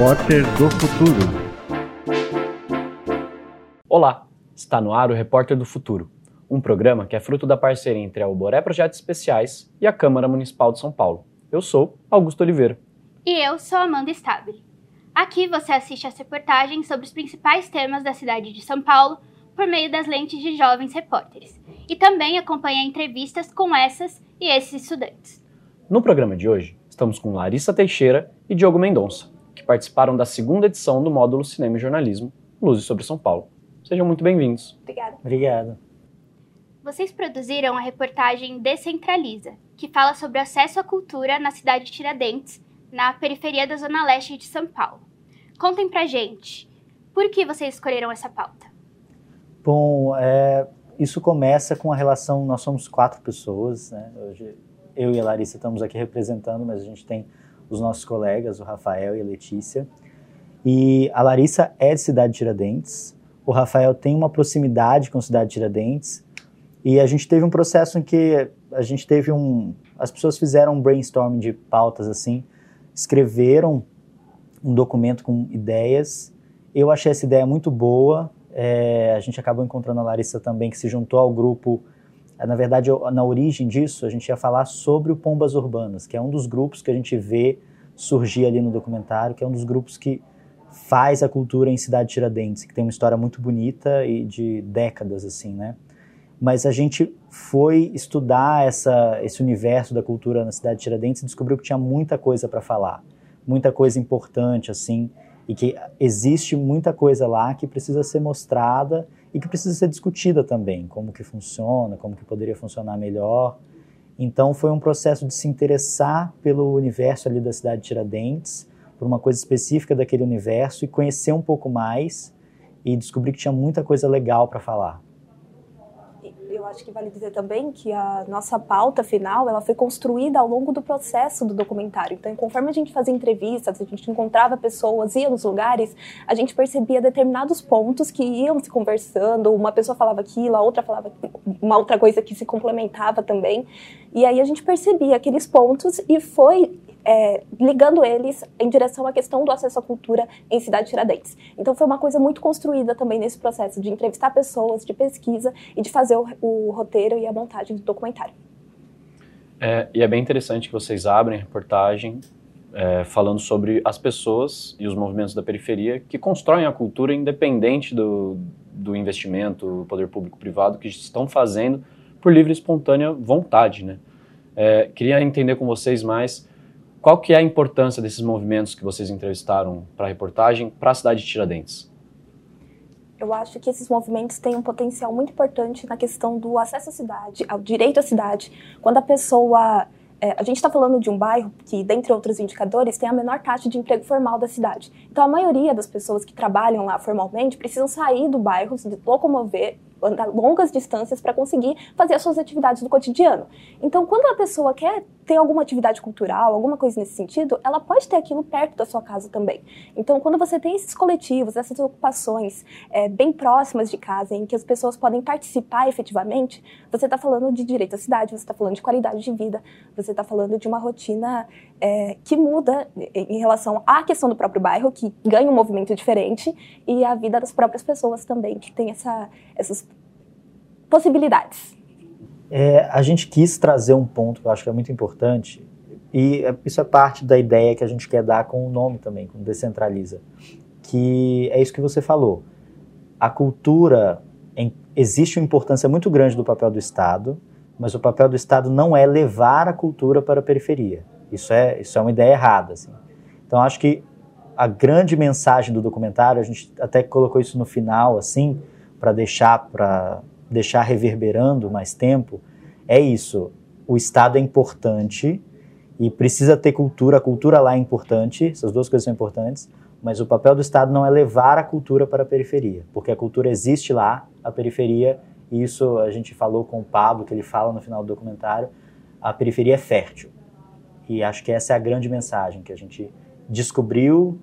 Repórter do Futuro. Olá, está no ar o Repórter do Futuro, um programa que é fruto da parceria entre a Alboré Projetos Especiais e a Câmara Municipal de São Paulo. Eu sou Augusto Oliveira. E eu sou Amanda Stabile. Aqui você assiste as reportagens sobre os principais temas da cidade de São Paulo por meio das lentes de jovens repórteres e também acompanha entrevistas com essas e esses estudantes. No programa de hoje, estamos com Larissa Teixeira e Diogo Mendonça, participaram da segunda edição do módulo Cinema e Jornalismo, Luzes sobre São Paulo. Sejam muito bem-vindos. Obrigada. Obrigado. Vocês produziram a reportagem Descentraliza, que fala sobre acesso à cultura na cidade de Tiradentes, na periferia da Zona Leste de São Paulo. Contem pra gente, por que vocês escolheram essa pauta? Bom, é, isso começa com a relação, nós somos quatro pessoas, né? Hoje eu e a Larissa estamos aqui representando, mas a gente tem os nossos colegas, o Rafael e a Letícia. E a Larissa é de Cidade de Tiradentes, o Rafael tem uma proximidade com Cidade de Tiradentes, e a gente teve um processo em que a gente teve um. As pessoas fizeram um brainstorming de pautas assim, escreveram um documento com ideias. Eu achei essa ideia muito boa. É, a gente acabou encontrando a Larissa também, que se juntou ao grupo na verdade, na origem disso, a gente ia falar sobre o Pombas Urbanas, que é um dos grupos que a gente vê surgir ali no documentário, que é um dos grupos que faz a cultura em Cidade Tiradentes, que tem uma história muito bonita e de décadas, assim, né? Mas a gente foi estudar essa, esse universo da cultura na Cidade Tiradentes e descobriu que tinha muita coisa para falar, muita coisa importante, assim, e que existe muita coisa lá que precisa ser mostrada e que precisa ser discutida também, como que funciona, como que poderia funcionar melhor. Então foi um processo de se interessar pelo universo ali da cidade de Tiradentes, por uma coisa específica daquele universo e conhecer um pouco mais e descobrir que tinha muita coisa legal para falar acho que vale dizer também que a nossa pauta final ela foi construída ao longo do processo do documentário. Então, conforme a gente fazia entrevistas, a gente encontrava pessoas, ia nos lugares, a gente percebia determinados pontos que iam se conversando. Uma pessoa falava aquilo, a outra falava uma outra coisa que se complementava também. E aí a gente percebia aqueles pontos e foi é, ligando eles em direção à questão do acesso à cultura em Cidade Tiradentes. Então foi uma coisa muito construída também nesse processo de entrevistar pessoas, de pesquisa e de fazer o, o roteiro e a montagem do documentário. É, e é bem interessante que vocês abrem a reportagem é, falando sobre as pessoas e os movimentos da periferia que constroem a cultura independente do, do investimento, poder público-privado, que estão fazendo por livre e espontânea vontade, né? É, queria entender com vocês mais qual que é a importância desses movimentos que vocês entrevistaram para a reportagem para a cidade de Tiradentes? Eu acho que esses movimentos têm um potencial muito importante na questão do acesso à cidade, ao direito à cidade. Quando a pessoa é, a gente está falando de um bairro que, dentre outros indicadores, tem a menor taxa de emprego formal da cidade. Então, a maioria das pessoas que trabalham lá formalmente precisam sair do bairro, se locomover andar longas distâncias para conseguir fazer as suas atividades do cotidiano. Então, quando a pessoa quer ter alguma atividade cultural, alguma coisa nesse sentido, ela pode ter aquilo perto da sua casa também. Então, quando você tem esses coletivos, essas ocupações é, bem próximas de casa, em que as pessoas podem participar efetivamente, você está falando de direito à cidade, você está falando de qualidade de vida, você está falando de uma rotina é, que muda em relação à questão do próprio bairro, que ganha um movimento diferente, e a vida das próprias pessoas também, que tem essa, essas possibilidades. É, a gente quis trazer um ponto que eu acho que é muito importante, e é, isso é parte da ideia que a gente quer dar com o nome também, com Descentraliza, que é isso que você falou. A cultura, em, existe uma importância muito grande do papel do Estado, mas o papel do Estado não é levar a cultura para a periferia. Isso é, isso é uma ideia errada. Assim. Então, acho que a grande mensagem do documentário, a gente até colocou isso no final, assim, para deixar para deixar reverberando mais tempo, é isso. O Estado é importante e precisa ter cultura, a cultura lá é importante, essas duas coisas são importantes, mas o papel do Estado não é levar a cultura para a periferia, porque a cultura existe lá, a periferia, e isso a gente falou com o Pablo, que ele fala no final do documentário, a periferia é fértil. E acho que essa é a grande mensagem que a gente descobriu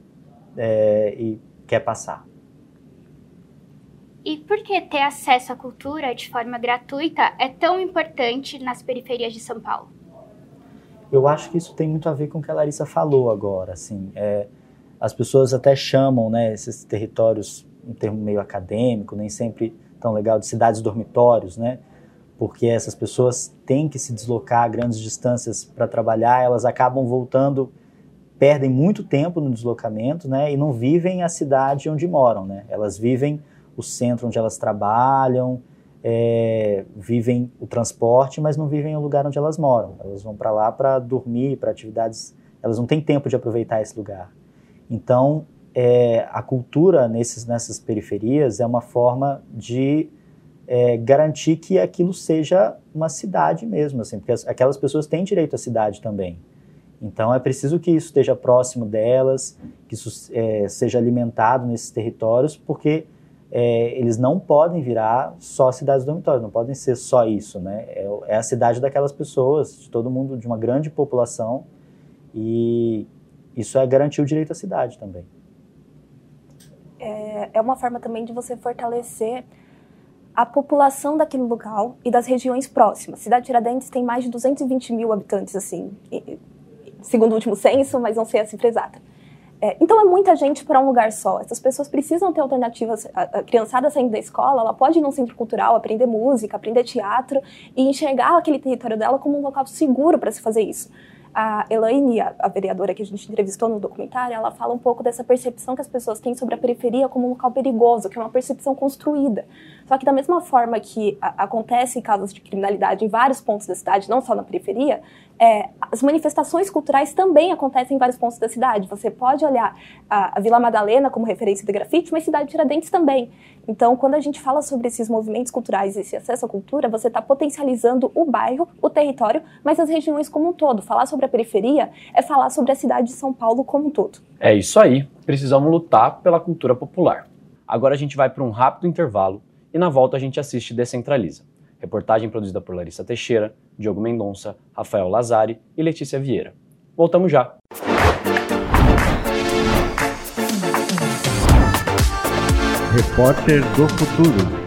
é, e quer passar. E por que ter acesso à cultura de forma gratuita é tão importante nas periferias de São Paulo? Eu acho que isso tem muito a ver com o que a Larissa falou agora. Assim, é, as pessoas até chamam né, esses territórios, um termo meio acadêmico, nem sempre tão legal, de cidades dormitórios, né? Porque essas pessoas têm que se deslocar a grandes distâncias para trabalhar, elas acabam voltando, perdem muito tempo no deslocamento, né? E não vivem a cidade onde moram, né? Elas vivem o centro onde elas trabalham, é, vivem o transporte, mas não vivem o lugar onde elas moram. Elas vão para lá para dormir, para atividades. Elas não têm tempo de aproveitar esse lugar. Então, é, a cultura nesses, nessas periferias é uma forma de é, garantir que aquilo seja uma cidade mesmo, assim, porque as, aquelas pessoas têm direito à cidade também. Então é preciso que isso esteja próximo delas, que isso é, seja alimentado nesses territórios, porque é, eles não podem virar só cidades dormitórias, não podem ser só isso, né? É, é, a cidade daquelas pessoas, de todo mundo, de uma grande população, e isso é garantir o direito à cidade também é, é uma forma também de você fortalecer a população daquele local e das regiões próximas. Cidade Tiradentes tem mais de 220 mil habitantes, assim, segundo o último censo, mas não sei a cifra exata. É, então é muita gente para um lugar só. Essas pessoas precisam ter alternativas. A, a, criançada saindo da escola, ela pode ir num centro cultural, aprender música, aprender teatro e enxergar aquele território dela como um local seguro para se fazer isso a Elaine, a, a, vereadora que a gente entrevistou no documentário, ela fala um pouco dessa percepção que as pessoas têm sobre a periferia como um local perigoso, que é uma percepção construída. Só que da mesma forma que a, acontece casos de criminalidade em vários pontos da cidade, não só na periferia, é, as manifestações culturais também acontecem em vários pontos da cidade. Você pode olhar a, a Vila Madalena como referência de grafite, mas cidade de Tiradentes também. Então, quando a gente fala sobre esses movimentos culturais, esse acesso à cultura, você está potencializando o bairro, o território, mas as regiões como um todo. Falar sobre a periferia é falar sobre a cidade de São Paulo como um todo. É isso aí. Precisamos lutar pela cultura popular. Agora a gente vai para um rápido intervalo e na volta a gente assiste Descentraliza. Reportagem produzida por Larissa Teixeira, Diogo Mendonça, Rafael Lazari e Letícia Vieira. Voltamos já. Repórter do Futuro.